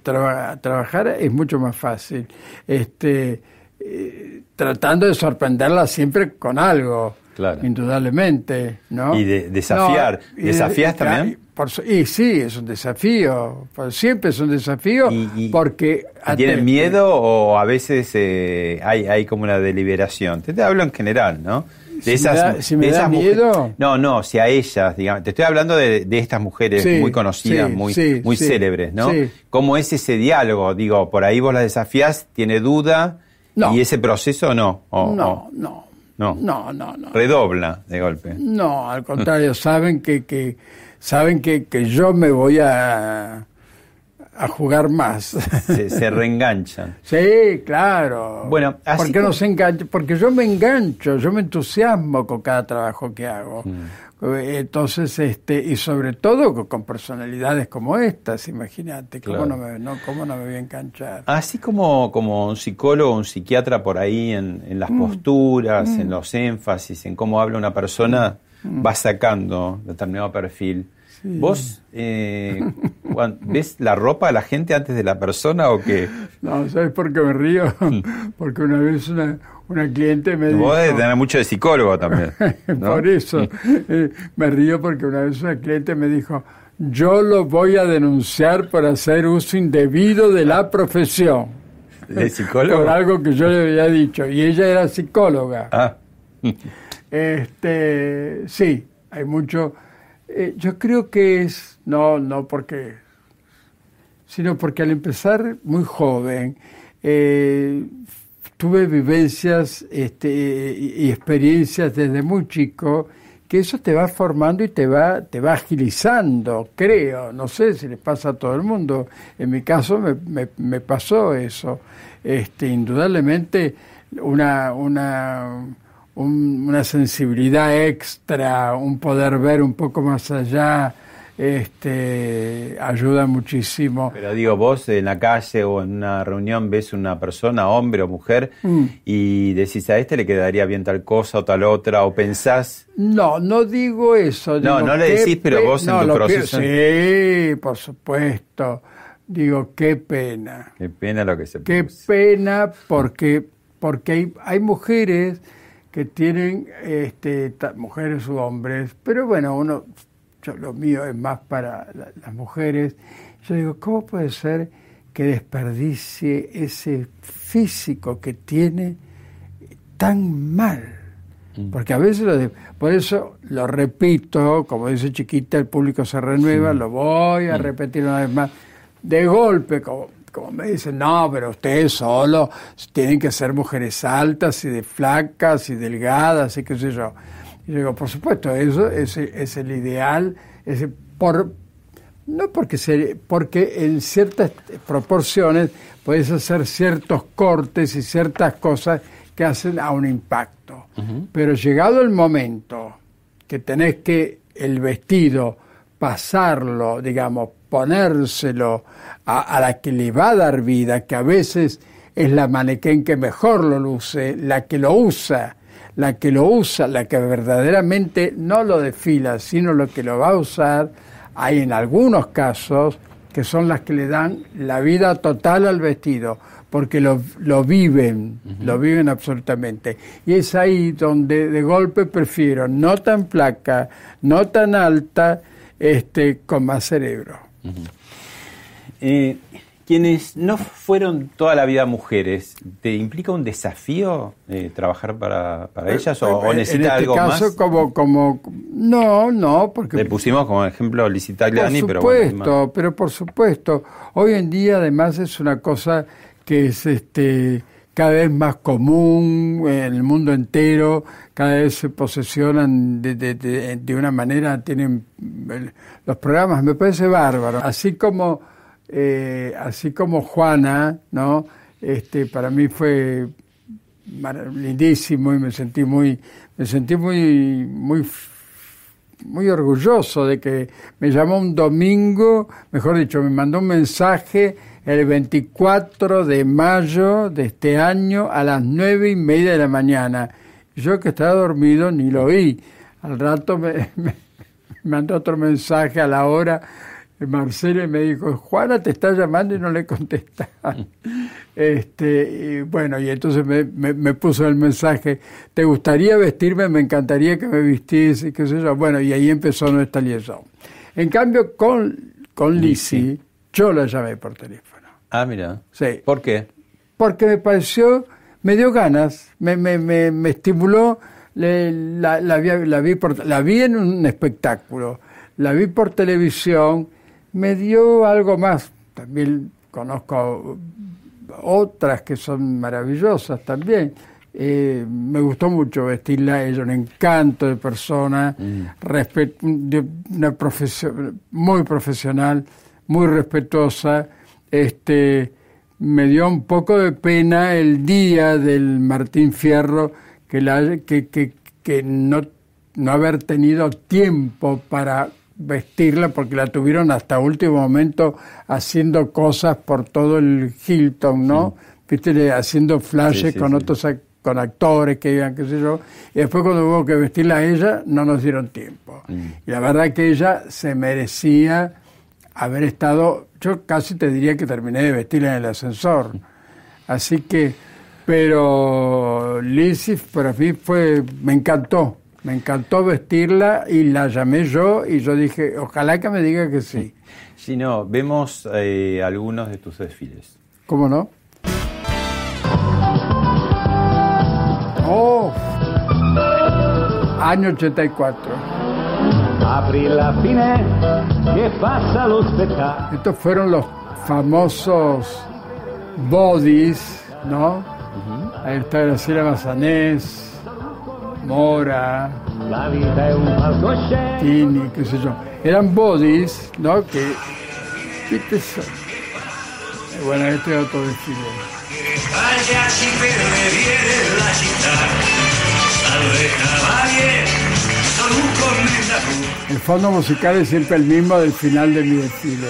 S2: Traba- trabajar es mucho más fácil. Este, eh, tratando de sorprenderla siempre con algo.
S1: Claro.
S2: Indudablemente, ¿no?
S1: Y de- desafiar.
S2: No, y de-
S1: ¿Desafías también?
S2: y por y sí, es un desafío. Pues siempre es un desafío porque...
S1: ¿Tienen miedo o a veces eh, hay, hay como una deliberación? Te, te hablo en general, ¿no?
S2: Si me da- si me
S1: de
S2: da
S1: esas mujeres-
S2: miedo.
S1: No, no, si a ellas, digamos, te estoy hablando de, de estas mujeres
S2: Sí,
S1: muy conocidas,
S2: sí,
S1: muy,
S2: sí,
S1: muy célebres, ¿no? ¿Cómo es ese diálogo? Digo, por ahí vos las desafías, tiene duda
S2: No.
S1: y ese proceso no. o-
S2: No,
S1: o-
S2: no,
S1: no.
S2: no, no, no.
S1: Redobla de golpe.
S2: No, al contrario, saben que, que saben que, que yo me voy a, a jugar más.
S1: Se, se reenganchan.
S2: Sí, claro.
S1: Bueno, así
S2: ¿Por qué no se engancha? Porque yo me engancho, yo me entusiasmo con cada trabajo que hago.
S1: Mm.
S2: Entonces, este, y sobre todo con, personalidades como estas, imagínate, ¿cómo,
S1: Claro.
S2: no me, no, ¿cómo no me voy a enganchar?
S1: Así como, como un psicólogo, un psiquiatra por ahí en, en las posturas,
S2: mm.
S1: en los énfasis, en cómo habla una persona,
S2: Mm.
S1: va sacando determinado perfil. ¿Vos eh, ves la ropa de la gente antes de la persona o qué?
S2: No, ¿sabes por qué me río? Porque una vez una, una cliente me dijo...
S1: Vos debes tener mucho de psicólogo también. ¿no?
S2: Por eso eh, me río porque una vez una cliente me dijo, yo lo voy a denunciar por hacer uso indebido de la profesión.
S1: ¿De psicólogo?
S2: Por algo que yo le había dicho. Y ella era psicóloga.
S1: Ah.
S2: Este, sí, hay mucho. Eh, yo creo que es, no, no porque, sino porque al empezar muy joven, eh, tuve vivencias este, y, experiencias desde muy chico que eso te va formando y te va, te va agilizando, creo. No sé si les pasa a todo el mundo. En mi caso me, me, me pasó eso. Este, indudablemente una, una, un- una sensibilidad extra, un poder ver un poco más allá, este, ayuda muchísimo.
S1: Pero digo, vos en la calle o en una reunión ves una persona, hombre o mujer,
S2: Mm.
S1: y decís a este le quedaría bien tal cosa o tal otra, o pensás,
S2: No, no digo eso.
S1: No,
S2: digo,
S1: no le decís, pero
S2: pe-
S1: vos en tu proceso-
S2: Sí, por supuesto. Digo, qué pena.
S1: qué pena lo que se
S2: Qué pena porque, porque hay, hay mujeres que tienen, este, mujeres u hombres, pero bueno, uno, yo, lo mío es más para la- las mujeres. Yo digo, ¿cómo puede ser que desperdicie ese físico que tiene tan mal? Porque a veces, lo de- por eso lo repito, como dice Chiquita, el público se renueva, lo voy a repetir una vez más, de golpe, como, como me dicen, no, pero ustedes solo tienen que ser mujeres altas y de flacas y delgadas y qué sé yo. Y yo digo, por supuesto, eso es, es el ideal, es el- por, no porque, se, porque en ciertas proporciones puedes hacer ciertos cortes y ciertas cosas que hacen a un impacto. Pero llegado el momento que tenés que el vestido pasarlo, digamos, ponérselo a, a la que le va a dar vida, que a veces es la manequén que mejor lo luce, la que lo usa, la que lo usa, la que verdaderamente no lo desfila, sino lo que lo va a usar, hay en algunos casos que son las que le dan la vida total al vestido, porque lo, lo viven, lo viven absolutamente. Y es ahí donde de golpe prefiero no tan flaca, no tan alta, este, con más cerebro.
S1: Eh, quienes no fueron toda la vida mujeres, ¿te implica un desafío eh, trabajar para, para ellas o, o
S2: en
S1: necesita
S2: este
S1: algo
S2: caso,
S1: más?
S2: como, como, no, no, porque
S1: Le pusimos como ejemplo
S2: Por
S1: Tagliani,
S2: supuesto,
S1: pero bueno, hay más.
S2: pero por supuesto. Hoy en día además es una cosa que es este cada vez más común en el mundo entero, cada vez se posesionan de, de- de- de una manera, tienen los programas, me parece bárbaro. Así como, eh, así como Juana, ¿no? Este, para mí fue lindísimo y me sentí muy, me sentí muy, muy muy orgulloso de que me llamó un domingo, mejor dicho, me mandó un mensaje el 24 de mayo de este año a las nueve y media de la mañana. Yo que estaba dormido ni lo oí. Al rato me, me mandó otro mensaje a la hora Marcelo y me dijo, Juana te está llamando y no le contestas. este, y bueno, y entonces me, me, puso el mensaje, ¿te gustaría vestirme? Me encantaría que me vistiese, qué sé yo. Bueno, y ahí empezó nuestra liaison. En cambio, con, con Lizzie, yo la llamé por teléfono.
S1: Ah, mira.
S2: Sí.
S1: ¿Por qué?
S2: Porque me pareció, me dio ganas, me, me, me, me estimuló, la, la, vi, la, vi por, la vi en un espectáculo, la vi por televisión me dio algo más. También conozco otras que son maravillosas también. Eh, me gustó mucho vestirla, ella un encanto de persona, mm. una profesión, muy profesional, muy respetuosa. Este, me dio un poco de pena el día del Martín Fierro que, la, que, que, que no, no haber tenido tiempo para vestirla porque la tuvieron hasta último momento haciendo cosas por todo el Hilton, ¿no? Viste, haciendo flashes con otros con actores que iban, qué sé yo, y después cuando hubo que vestirla a ella, no nos dieron tiempo. Mm. Y la verdad que ella se merecía haber estado, yo casi te diría que terminé de vestirla en el ascensor. Así que, pero Lizzie para mí fue, me encantó, me encantó vestirla y la llamé yo y yo dije, ojalá que me diga que sí.
S1: Si no, vemos eh, algunos de tus desfiles.
S2: ¿Cómo no? Oh, año 84.
S9: La fine que pasa los
S2: Estos fueron los famosos bodies, ¿no? Ahí está Graciela Mazanés, Mora, Tini, qué sé yo. Eran bodies, ¿no? Que, ¿viste eso? Bueno, este es otro desfile. El fondo musical es siempre el mismo del final de mi desfile.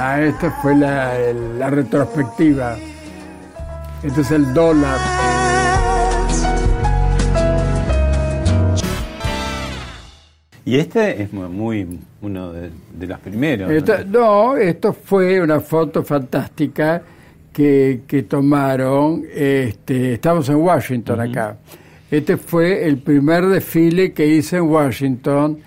S2: Ah, esta fue la, la retrospectiva. Este es el dólar.
S1: Y este es muy uno de, los primeros.
S2: ¿no? esto fue una foto fantástica que, que tomaron. Este, estamos en Washington acá. Este fue el primer desfile que hice en Washington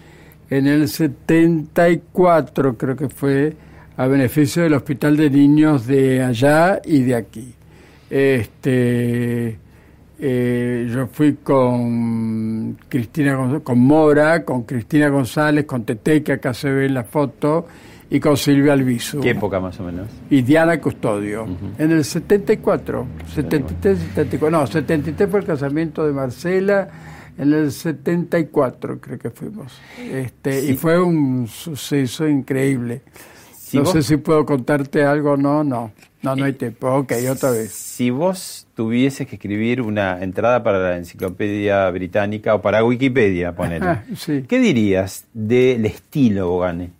S2: en el 74, creo que fue, a beneficio del Hospital de Niños de allá y de aquí. Este, eh, yo fui con Cristina, con Mora, con Cristina González, con Tete, que acá se ve en la foto, y con Silvia Albizu.
S1: ¿Qué época más o menos?
S2: Y Diana Custodio. En el 74, 73, 74, no, 73 fue el casamiento de Marcela en el 74 creo que fuimos. Este, Y fue un suceso increíble. no sé si puedo contarte algo no, no. No, no hay tiempo. Ok, otra vez.
S1: Si vos tuvieses que escribir una entrada para la enciclopedia británica o para Wikipedia, ponele, ¿qué dirías del estilo Bogane?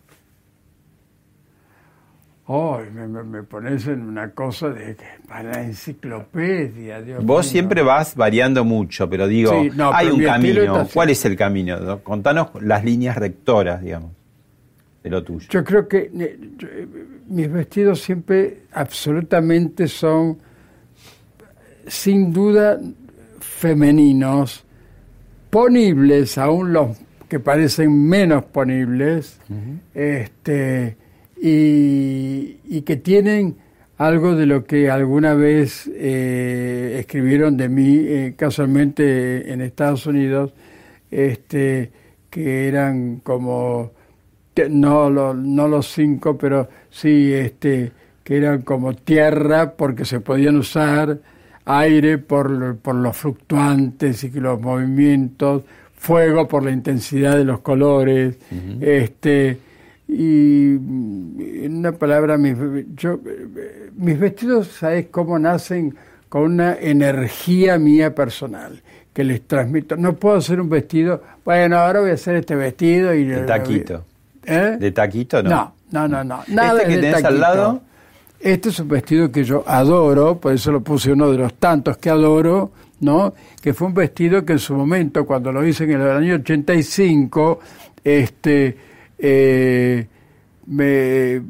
S2: Oh, me, pones en una cosa de para la enciclopedia. Dios
S1: Vos siempre vas variando mucho, pero digo, hay un camino. ¿Cuál es el camino? Contanos las líneas rectoras, digamos, de lo tuyo.
S2: Yo creo que eh, eh, mis vestidos siempre absolutamente son, sin duda, femeninos, ponibles, aún los que parecen menos ponibles. este y, que tienen algo de lo que alguna vez eh, escribieron de mí, eh, casualmente en Estados Unidos, este, que eran como, no, no los cinco, pero sí, este, que eran como tierra porque se podían usar, aire por, por los fluctuantes y los movimientos, fuego por la intensidad de los colores, este, y en una palabra, mis, yo, mis vestidos, ¿sabes cómo nacen? con una energía mía personal que les transmito. No puedo hacer un vestido, bueno, ahora voy a hacer este vestido y...
S1: De taquito.
S2: ¿Eh?
S1: ¿De taquito no?
S2: No, no, no, no. Nada
S1: ¿Este que
S2: de
S1: tenés al lado?
S2: Este es un vestido que yo adoro, por eso lo puse uno de los tantos que adoro, ¿no? Que fue un vestido que en su momento, cuando lo hice en el año 85, este, eh, me,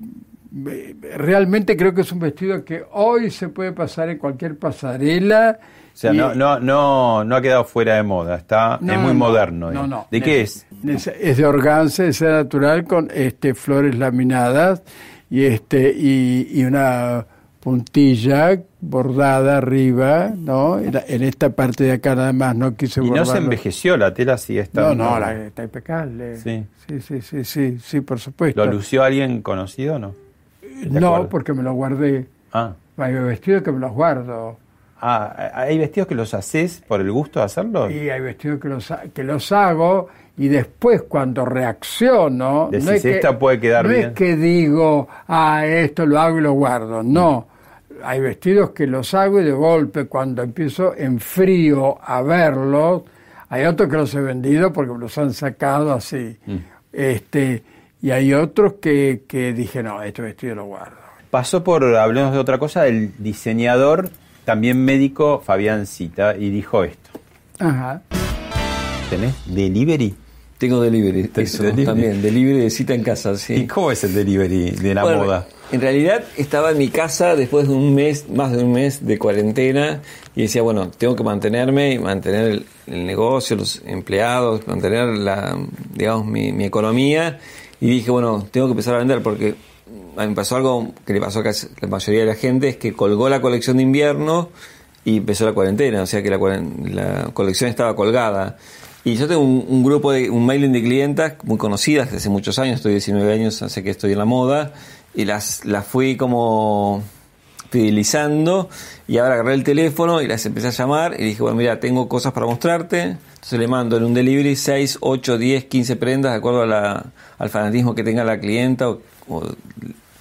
S2: me- realmente creo que es un vestido que hoy se puede pasar en cualquier pasarela.
S1: O sea,
S2: y-
S1: no, no, no, no ha quedado fuera de moda, está,
S2: No,
S1: es muy
S2: no,
S1: moderno.
S2: no.
S1: ¿De qué es?
S2: Es, es de organza, es natural con este flores laminadas y este y, y una puntilla bordada arriba, ¿no? En, esta parte de acá nada más no quise
S1: Y no se
S2: bordarlo.
S1: envejeció, la tela sigue
S2: No,
S1: estando.
S2: no, la, está impecable.
S1: Sí.
S2: sí, sí, sí, sí, sí, por supuesto.
S1: ¿Lo lució alguien conocido o no? ¿Te
S2: No, porque me lo guardé.
S1: Ah.
S2: Hay vestidos que me los guardo.
S1: Ah, ¿hay vestidos que los haces por el gusto de hacerlo?
S2: Y hay vestidos que los, que los hago y después cuando reacciono...
S1: Decís,
S2: no es que,
S1: "Esta puede quedar
S2: no
S1: bien".
S2: es que digo, ah, esto lo hago y lo guardo. No. Hay vestidos que los hago y de golpe cuando empiezo en frío a verlos, hay otros que los he vendido porque los han sacado así.
S1: Mm.
S2: Este, y hay otros que, que dije, no, este vestido lo guardo.
S1: Pasó por, hablemos de otra cosa, el diseñador, también médico, Fabián Cita, y dijo esto.
S2: Ajá.
S1: ¿Tenés delivery?
S10: Tengo delivery,
S1: ¿Tenés
S10: eso
S1: delivery?
S10: también, delivery de cita en casa, sí.
S1: ¿Y cómo es el delivery de la
S10: Bueno,
S1: moda?
S10: En realidad estaba en mi casa después de un mes, más de un mes de cuarentena y decía, bueno, tengo que mantenerme y mantener el, el negocio, los empleados, mantener la, digamos, mi, mi economía y dije, bueno, tengo que empezar a vender porque a mí me pasó algo que le pasó a casi la mayoría de la gente, es que colgó la colección de invierno y empezó la cuarentena, o sea que la, la colección estaba colgada. Y yo tengo un, grupo de, un mailing de clientas muy conocidas desde hace muchos años, estoy 19 años, hace que estoy en la moda, y las, las fui como fidelizando, y ahora agarré el teléfono y las empecé a llamar, y dije, bueno, mira, tengo cosas para mostrarte, entonces le mando en un delivery 6, 8, 10, 15 prendas, de acuerdo a la- al fanatismo que tenga la clienta, o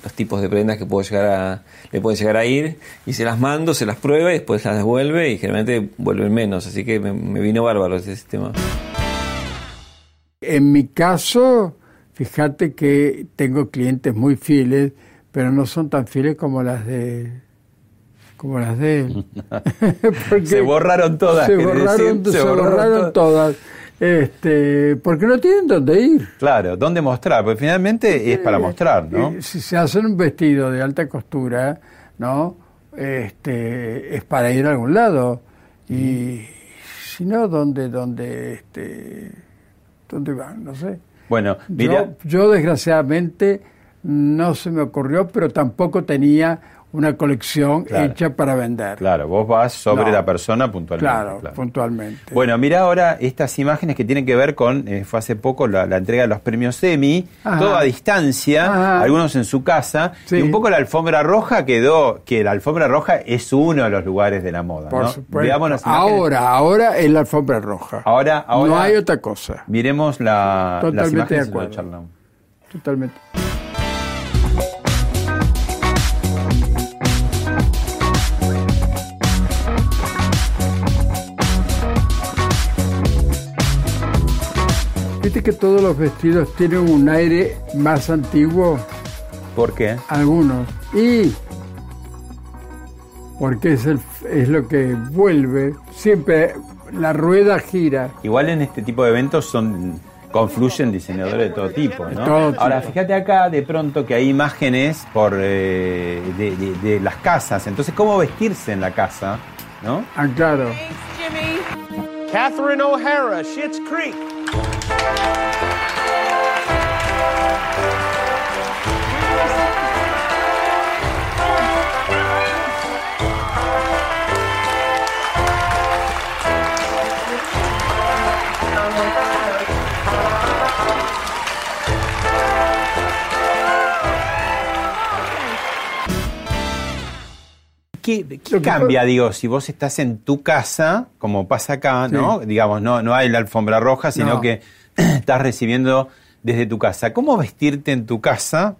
S10: los tipos de prendas que puedo llegar a, le pueden llegar a ir y se las mando, se las prueba y después las devuelve y generalmente vuelven menos, así que me, me vino bárbaro ese sistema.
S2: En mi caso, fíjate que tengo clientes muy fieles, pero no son tan fieles como las de como las de él.
S1: Se borraron todas,
S2: Se borraron todas. Este, porque no tienen dónde ir.
S1: Claro, ¿dónde mostrar? Porque finalmente es para mostrar, ¿no?
S2: Eh, Si se hacen un vestido de alta costura, ¿no? Este, es para ir a algún lado. Y si no, ¿dónde, dónde, este, dónde van? No sé.
S1: Bueno, mira,
S2: Yo, yo, desgraciadamente no se me ocurrió, pero tampoco tenía una colección
S1: Claro.
S2: hecha para vender.
S1: claro, vos vas sobre
S2: No.
S1: la persona puntualmente.
S2: Claro, puntualmente.
S1: Bueno, mira ahora estas imágenes que tienen que ver con, eh, fue hace poco la, la entrega de los premios Emmy, todo a distancia,
S2: Ajá.
S1: algunos en su casa,
S2: Sí.
S1: y un poco la alfombra roja quedó, que la alfombra roja es uno de los lugares de la moda,
S2: Por
S1: ¿no?
S2: supuesto.
S1: Veamos las imágenes.
S2: Ahora, ahora es la alfombra roja.
S1: Ahora, ahora
S2: no hay otra cosa.
S1: miremos la, las
S2: Totalmente
S1: imágenes
S2: de acuerdo. Totalmente. Viste que todos los vestidos tienen un aire más antiguo,
S1: ¿Por qué?
S2: algunos. Y porque es, el, es lo que vuelve. Siempre la rueda gira.
S1: Igual en este tipo de eventos son confluyen diseñadores de todo tipo, ¿no?
S2: todo tipo.
S1: Ahora, fíjate acá de pronto que hay imágenes por eh, de, de- de las casas. Entonces, ¿cómo vestirse en la casa? ¿No?
S2: Ah, claro.
S11: Catherine O'Hara, Schitt's Creek.
S1: ¿Qué, qué cambia, digo, si vos estás en tu casa, como pasa acá, ¿no? Digamos, no, no hay la alfombra roja, sino
S2: No.
S1: que estás recibiendo desde tu casa. ¿Cómo vestirte en tu casa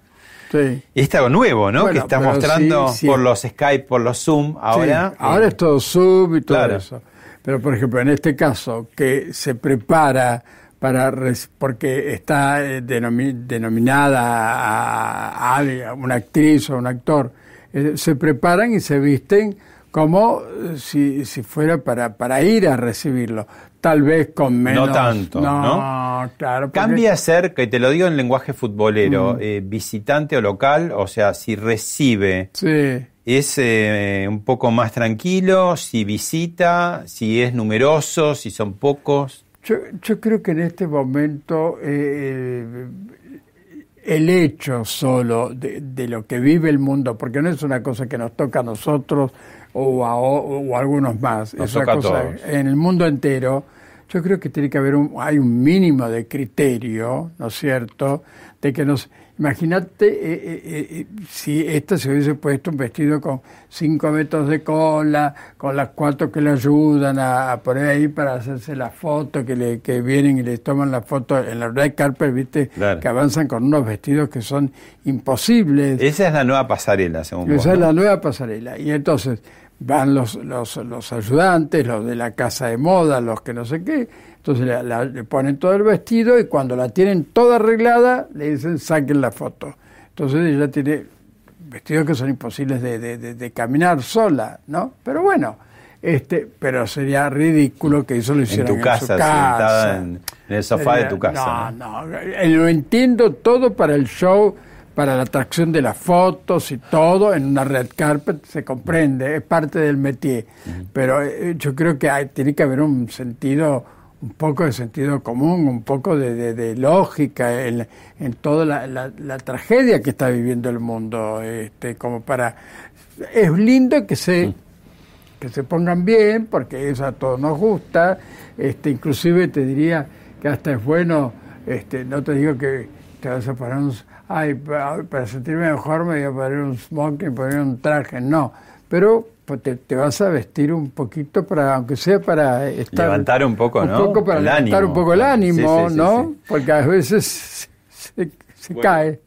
S2: Sí.
S1: Es algo nuevo, ¿no?
S2: Bueno,
S1: que está
S2: pero
S1: mostrando
S2: sí, sí.
S1: por los Skype, por los Zoom, ahora.
S2: Sí, ahora es todo sub y todo
S1: Claro.
S2: eso. Pero, por ejemplo, en este caso, que se prepara para porque está eh, denomi- denominada a, a una actriz o un actor, eh, se preparan y se visten como eh, si, si fuera para, para ir a recibirlo. Tal vez con menos.
S1: No tanto, ¿no?
S2: claro. porque-
S1: Cambia ser, que te lo digo en lenguaje futbolero,
S2: Mm.
S1: eh, visitante o local, o sea, si recibe,
S2: Sí.
S1: es eh, un poco más tranquilo, si visita, si es numeroso, si son pocos.
S2: Yo, yo creo que en este momento eh, el hecho solo de, de lo que vive el mundo, porque no es una cosa que nos toca a nosotros o a, o, a algunos más,
S1: Nos
S2: es una cosa en el mundo entero. Yo creo que tiene que haber un, hay un mínimo de criterio, ¿no es cierto? De que nos, imagínate eh, eh, eh, si esta se hubiese puesto un vestido con cinco metros de cola, con las cuatro que le ayudan a, a poner ahí para hacerse la foto, que le que vienen y les toman la foto en la red carpet, viste,
S1: Claro.
S2: que avanzan con unos vestidos que son imposibles.
S1: Esa es la nueva pasarela, según vos.
S2: Esa es
S1: ¿no?
S2: la nueva pasarela. Y entonces van los, los, los ayudantes, los de la casa de moda, los que no sé qué. Entonces la- la- le ponen todo el vestido y cuando la tienen toda arreglada, le dicen saquen la foto. Entonces ella tiene vestidos que son imposibles de, de- de- de caminar sola, ¿no? Pero bueno, este, pero sería ridículo que eso lo
S1: En
S2: hicieran
S1: tu
S2: en,
S1: casa, sentada
S2: casa.
S1: en, en el sofá de tu casa.
S2: No, no, lo entiendo todo para el show, para la atracción de las fotos y todo en una red carpet, se comprende, es parte del métier. Pero eh, yo creo que hay- tiene que haber un sentido, un poco de sentido común, un poco de, de- de lógica en, en toda la, la- la tragedia que está viviendo el mundo, este, como para... Es lindo que se que se pongan bien, porque eso a todos nos gusta, este, inclusive te diría que hasta es bueno, este, no te digo que te vas a poner un, ay, para, sentirme mejor me voy a poner un smoking, poner un traje, no, pero pues, te, te vas a vestir un poquito para, aunque sea para estar...
S1: Levantar un poco,
S2: un
S1: ¿no?
S2: poco para
S1: El
S2: levantar
S1: ánimo.
S2: un poco el ánimo,
S1: Sí, sí, sí,
S2: ¿no?
S1: sí.
S2: Porque a veces se, se
S1: Bueno.
S2: cae.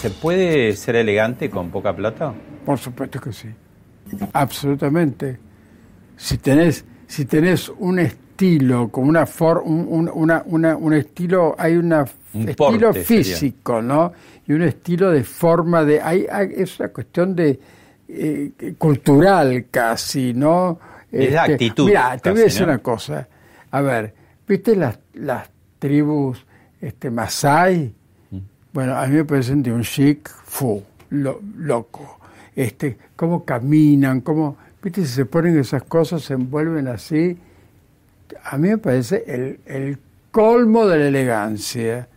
S1: ¿Se puede ser elegante con poca plata?
S2: Por supuesto que sí. Absolutamente. Si tenés, si tenés un estilo, con una for, un, un- una, una- un estilo, hay una
S1: Un
S2: estilo
S1: sería.
S2: físico, ¿no? Y un estilo de forma de, hay, hay- es una cuestión de eh, cultural casi, ¿no?
S1: Es de actitud,
S2: Mira, te voy a decir
S1: ¿no?
S2: una cosa. A ver, ¿viste las, las tribus este, Masai?
S1: Mm.
S2: Bueno, a mí me parecen de un chic fu, lo- loco. Este, cómo caminan, cómo, viste, si se ponen esas cosas, se envuelven así. A mí me parece el, el colmo de la elegancia,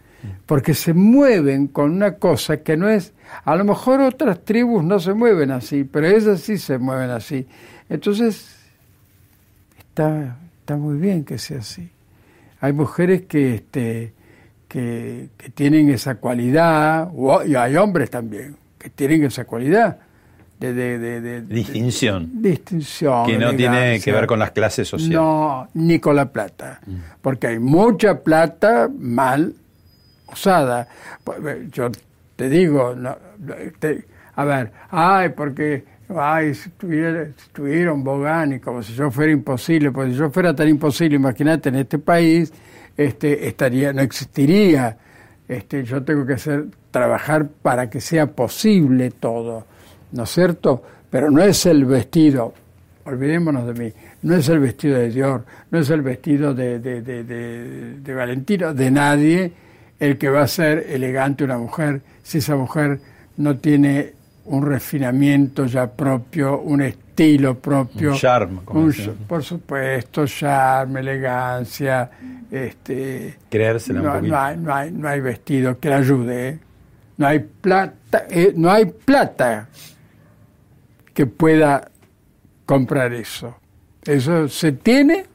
S2: porque se mueven con una cosa que no es, a lo mejor otras tribus no se mueven así, pero esas sí se mueven así. Entonces, está, está muy bien que sea así. Hay mujeres que, este, que, que tienen esa cualidad, y hay hombres también, que tienen esa cualidad de, de, de- de-
S1: Distinción.
S2: distinción.
S1: Que no tiene que ver con las clases sociales.
S2: No, ni con la plata. Porque hay mucha plata mal usada. Eh, Yo te digo, no, te- a ver, ay, porque, ay, si tuviera, si tuviera un Bogani, como si yo fuera imposible, pues si yo fuera tan imposible, imagínate, en este país, este, estaría, no existiría. Este, yo tengo que hacer, trabajar para que sea posible todo, ¿no es cierto? Pero no es el vestido, olvidémonos de mí, no es el vestido de Dior, no es el vestido de, de, de, de- de Valentino, de nadie, el que va a ser elegante una mujer, si esa mujer no tiene un refinamiento ya propio, un estilo propio.
S1: Un charme, como
S2: un por supuesto, charme, elegancia, este,
S1: Creérsela un
S2: no,
S1: poquito.
S2: no hay, no, hay, no hay vestido que la ayude, ¿eh? no hay plata, eh, no hay plata que pueda comprar eso. Eso se tiene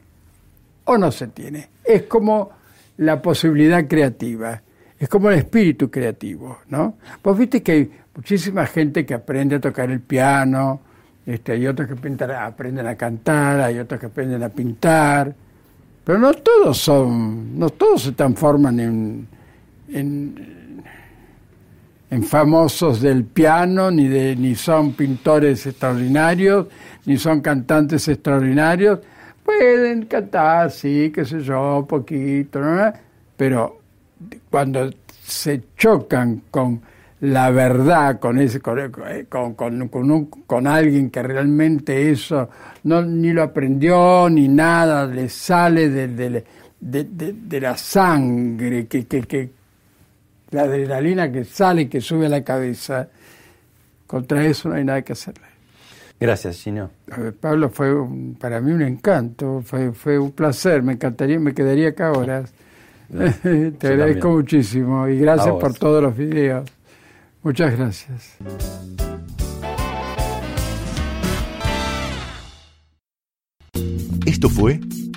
S2: o no se tiene. Es como la posibilidad creativa, es como el espíritu creativo, ¿no? Vos viste que hay muchísima gente que aprende a tocar el piano, Este, hay otros que pintan, aprenden a cantar, hay otros que aprenden a pintar, pero no todos son, no todos se transforman en, en, en famosos del piano, ni, de, ni son pintores extraordinarios, ni son cantantes extraordinarios. Pueden cantar, sí, qué sé yo, poquito, pero cuando se chocan con la verdad, con, ese, con, con, con, un, con alguien que realmente eso no, ni lo aprendió ni nada, le sale de, de, de, de la sangre, que, que, que, la adrenalina que sale, que sube a la cabeza, contra eso no hay nada que hacerle.
S1: Gracias, Gino.
S2: Pablo, fue un, para mí un encanto, fue, fue un placer, me encantaría, me quedaría acá horas. Te agradezco muchísimo y gracias por todos los videos. Muchas gracias.
S12: Esto fue